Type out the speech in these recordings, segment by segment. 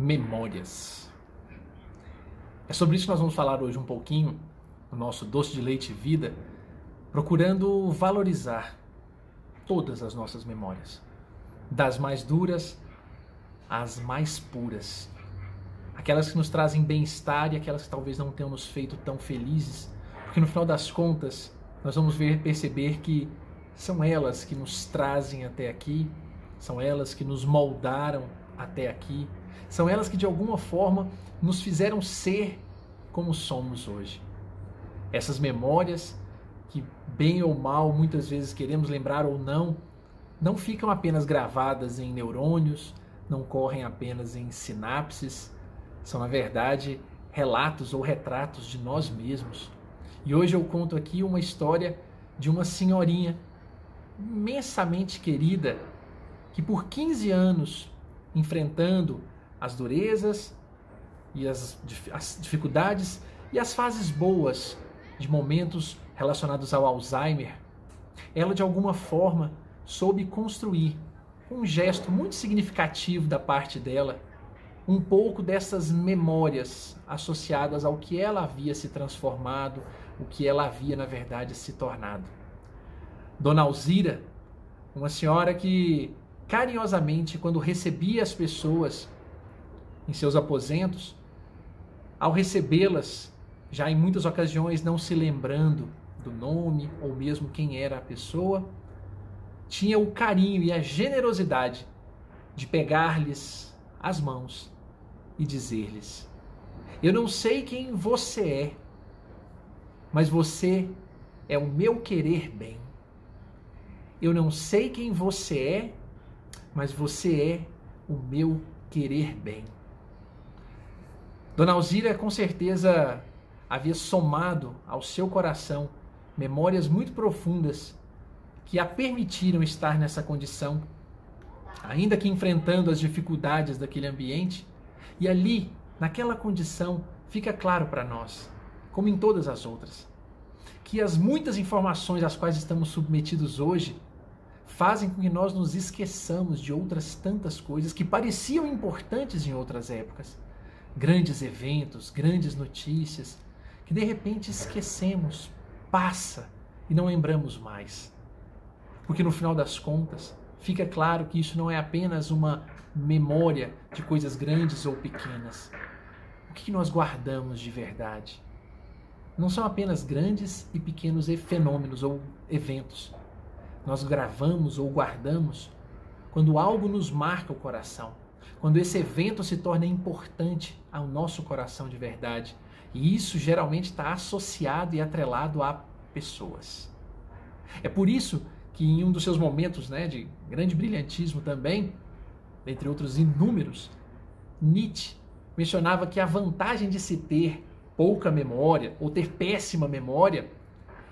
memórias. É sobre isso que nós vamos falar hoje um pouquinho no nosso Doce de Leite Vida, procurando valorizar todas as nossas memórias, das mais duras às mais puras. Aquelas que nos trazem bem-estar e aquelas que talvez não tenham nos feito tão felizes, porque no final das contas, nós vamos ver perceber que são elas que nos trazem até aqui, são elas que nos moldaram até aqui, são elas que de alguma forma nos fizeram ser como somos hoje. Essas memórias que, bem ou mal, muitas vezes queremos lembrar ou não, não ficam apenas gravadas em neurônios, não correm apenas em sinapses, são, na verdade, relatos ou retratos de nós mesmos. E hoje eu conto aqui uma história de uma senhorinha imensamente querida que, por 15 anos, enfrentando as durezas e as, as dificuldades e as fases boas de momentos relacionados ao Alzheimer, ela de alguma forma soube construir um gesto muito significativo da parte dela, um pouco dessas memórias associadas ao que ela havia se transformado, o que ela havia na verdade se tornado. Dona Alzira, uma senhora que carinhosamente, quando recebia as pessoas em seus aposentos, ao recebê-las, já em muitas ocasiões não se lembrando do nome ou mesmo quem era a pessoa, tinha o carinho e a generosidade de pegar-lhes as mãos e dizer-lhes: Eu não sei quem você é, mas você é o meu querer bem. Eu não sei quem você é, mas você é o meu querer bem. Dona Alzira com certeza havia somado ao seu coração memórias muito profundas que a permitiram estar nessa condição, ainda que enfrentando as dificuldades daquele ambiente, e ali, naquela condição, fica claro para nós, como em todas as outras, que as muitas informações às quais estamos submetidos hoje fazem com que nós nos esqueçamos de outras tantas coisas que pareciam importantes em outras épocas. Grandes eventos, grandes notícias, que de repente esquecemos, passa e não lembramos mais. Porque no final das contas, fica claro que isso não é apenas uma memória de coisas grandes ou pequenas. O que nós guardamos de verdade? Não são apenas grandes e pequenos fenômenos ou eventos, nós gravamos ou guardamos quando algo nos marca o coração, quando esse evento se torna importante ao nosso coração de verdade. E isso geralmente está associado e atrelado a pessoas. É por isso que em um dos seus momentos né, de grande brilhantismo também, entre outros inúmeros, Nietzsche mencionava que a vantagem de se ter pouca memória ou ter péssima memória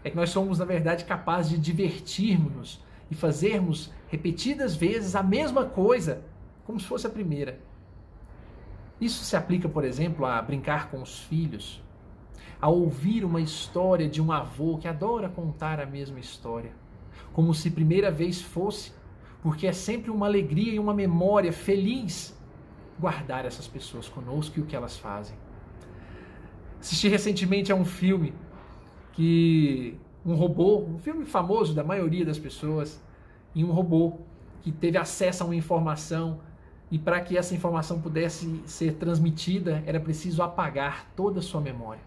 é que nós somos, na verdade, capazes de divertirmos e fazermos repetidas vezes a mesma coisa, como se fosse a primeira. Isso se aplica, por exemplo, a brincar com os filhos, a ouvir uma história de um avô que adora contar a mesma história, como se primeira vez fosse, porque é sempre uma alegria e uma memória feliz guardar essas pessoas conosco e o que elas fazem. Assisti recentemente a um filme que um robô, um filme famoso da maioria das pessoas, e um robô que teve acesso a uma informação e para que essa informação pudesse ser transmitida era preciso apagar toda a sua memória.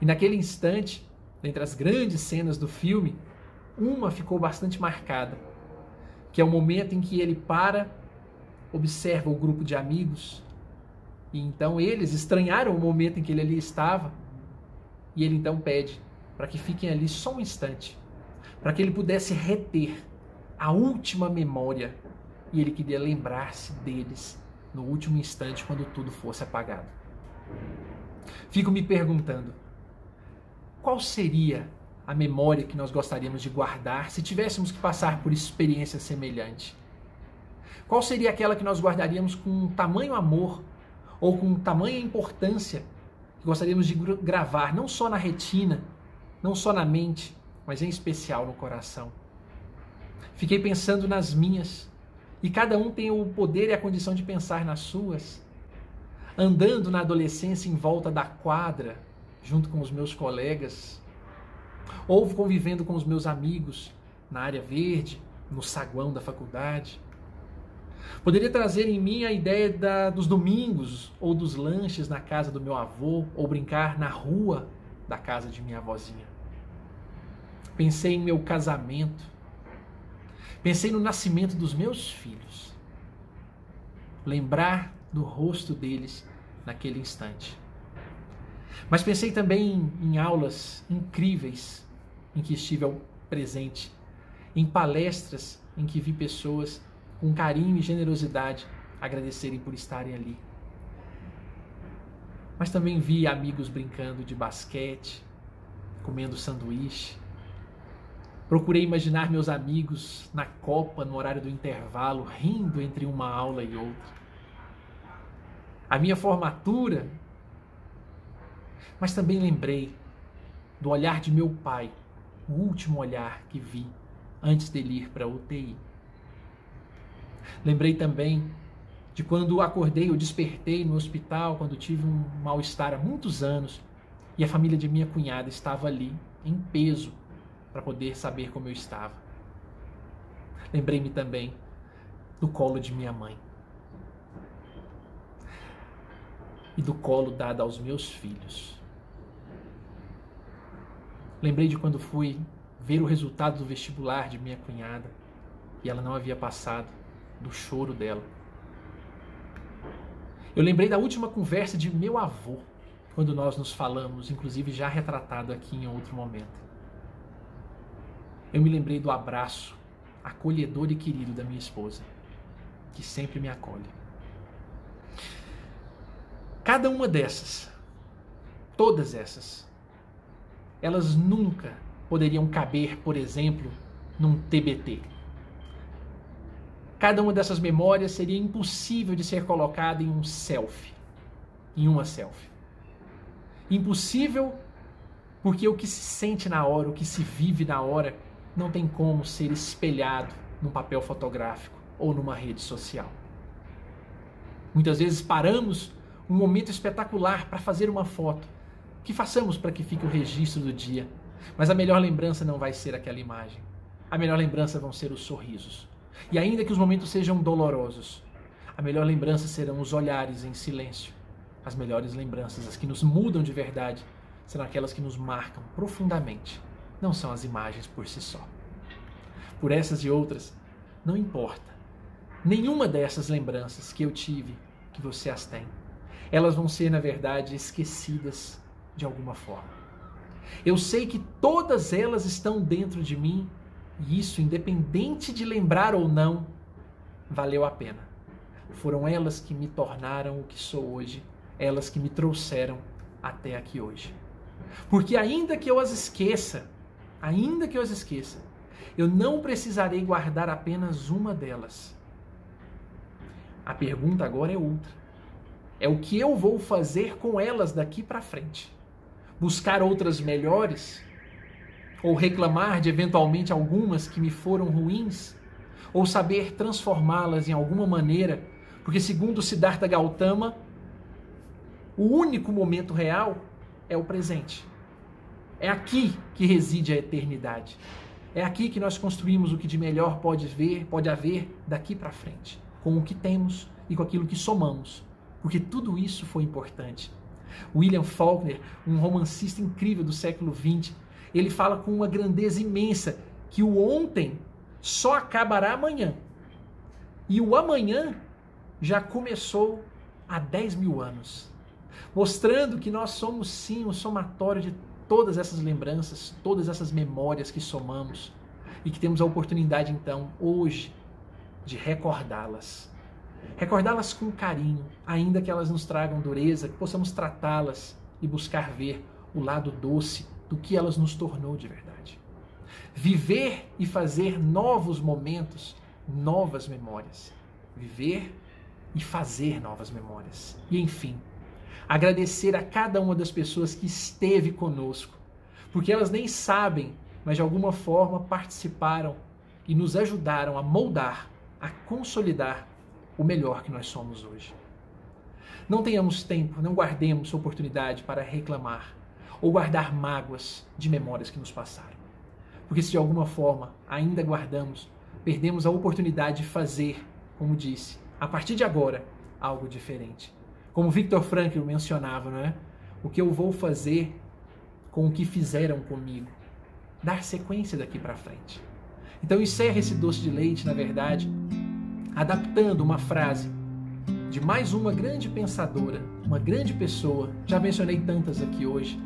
E naquele instante, dentre as grandes cenas do filme, uma ficou bastante marcada, que é o momento em que ele para, observa o grupo de amigos, e então eles estranharam o momento em que ele ali estava e ele então pede para que fiquem ali só um instante, para que ele pudesse reter a última memória e ele queria lembrar-se deles no último instante quando tudo fosse apagado. Fico me perguntando, qual seria a memória que nós gostaríamos de guardar se tivéssemos que passar por experiência semelhante? Qual seria aquela que nós guardaríamos com tamanho amor ou com tamanha importância gostaríamos de gravar não só na retina, não só na mente, mas em especial no coração. Fiquei pensando nas minhas e cada um tem o poder e a condição de pensar nas suas. Andando na adolescência em volta da quadra, junto com os meus colegas, ou convivendo com os meus amigos na área verde, no saguão da faculdade. Poderia trazer em mim a ideia da, dos domingos ou dos lanches na casa do meu avô, ou brincar na rua da casa de minha avózinha. Pensei em meu casamento, Pensei no nascimento dos meus filhos. Lembrar do rosto deles naquele instante. Mas pensei também em, aulas incríveis em que estive presente, em palestras em que vi pessoas com carinho e generosidade agradecerem por estarem ali. Mas também vi amigos brincando de basquete, comendo sanduíche, Procurei imaginar meus amigos na copa no horário do intervalo, rindo entre uma aula e outra. A minha formatura. Mas também lembrei do olhar de meu pai, o último olhar que vi antes dele ir para a UTI. Lembrei também de quando acordei ou despertei no hospital, quando tive um mal-estar há muitos anos e a família de minha cunhada estava ali, em peso, para poder saber como eu estava. Lembrei-me também do colo de minha mãe e do colo dado aos meus filhos. Lembrei de quando fui ver o resultado do vestibular de minha cunhada e ela não havia passado, do choro dela. Eu lembrei da última conversa de meu avô, quando nós nos falamos, inclusive já retratado aqui em outro momento. Eu me lembrei do abraço acolhedor e querido da minha esposa, que sempre me acolhe. Cada uma dessas, todas essas, elas nunca poderiam caber, por exemplo, num TBT. Cada uma dessas memórias seria impossível de ser colocada em um selfie, em uma selfie. Impossível porque o que se sente na hora, o que se vive na hora, não tem como ser espelhado num papel fotográfico ou numa rede social. Muitas vezes paramos um momento espetacular para fazer uma foto. Que façamos para que fique o registro do dia. Mas a melhor lembrança não vai ser aquela imagem. A melhor lembrança vão ser os sorrisos. E ainda que os momentos sejam dolorosos, a melhor lembrança serão os olhares em silêncio. As melhores lembranças, as que nos mudam de verdade, serão aquelas que nos marcam profundamente não são as imagens por si só. Por essas e outras, não importa. Nenhuma dessas lembranças que eu tive, que você as tem, elas vão ser, na verdade, esquecidas de alguma forma. Eu sei que todas elas estão dentro de mim e isso, independente de lembrar ou não, valeu a pena. Foram elas que me tornaram o que sou hoje, elas que me trouxeram até aqui hoje. Porque ainda que eu as esqueça, ainda que eu as esqueça, eu não precisarei guardar apenas uma delas. A pergunta agora é outra. É o que eu vou fazer com elas daqui para frente? Buscar outras melhores? Ou reclamar de eventualmente algumas que me foram ruins? Ou saber transformá-las em alguma maneira? Porque, segundo Siddhartha Gautama, o único momento real é o presente. É aqui que reside a eternidade. É aqui que nós construímos o que de melhor pode ver, pode haver daqui para frente, com o que temos e com aquilo que somamos, porque tudo isso foi importante. William Faulkner, um romancista incrível do século XX, ele fala com uma grandeza imensa que o ontem só acabará amanhã. E o amanhã já começou há 10 mil anos. Mostrando que nós somos sim o somatório de todas essas lembranças, todas essas memórias que somamos e que temos a oportunidade então hoje de recordá-las. Recordá-las com carinho, ainda que elas nos tragam dureza, que possamos tratá-las e buscar ver o lado doce do que elas nos tornou de verdade. Viver e fazer novos momentos, novas memórias. Viver e fazer novas memórias. E enfim, agradecer a cada uma das pessoas que esteve conosco, porque elas nem sabem, mas de alguma forma participaram e nos ajudaram a moldar a consolidar o melhor que nós somos hoje. Não tenhamos tempo, não guardemos oportunidade para reclamar ou guardar mágoas de memórias que nos passaram. Porque se de alguma forma ainda guardamos, perdemos a oportunidade de fazer, como disse, a partir de agora, algo diferente. Como Victor Frankl mencionava, não é? O que eu vou fazer com o que fizeram comigo? Dar sequência daqui para frente. Então encerra esse doce de leite, na verdade, adaptando uma frase de mais uma grande pensadora, uma grande pessoa. Já mencionei tantas aqui hoje,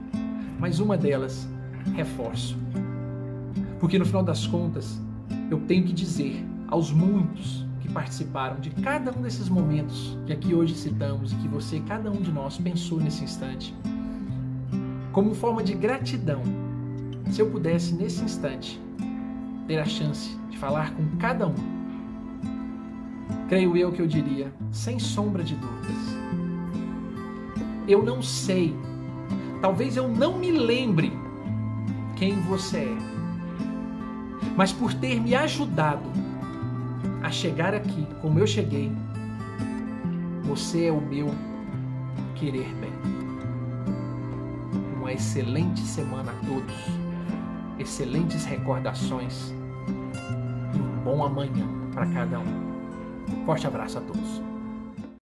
mas uma delas reforço. Porque no final das contas, eu tenho que dizer aos muitos que participaram de cada um desses momentos que aqui hoje citamos e que você, cada um de nós, pensou nesse instante, como forma de gratidão, se eu pudesse nesse instante ter a chance de falar com cada um, creio eu que eu diria, sem sombra de dúvidas, eu não sei, talvez eu não me lembre quem você é, mas por ter me ajudado a chegar aqui como eu cheguei, você é o meu querer bem. Uma excelente semana a todos, excelentes recordações e um bom amanhã para cada um. Forte abraço a todos.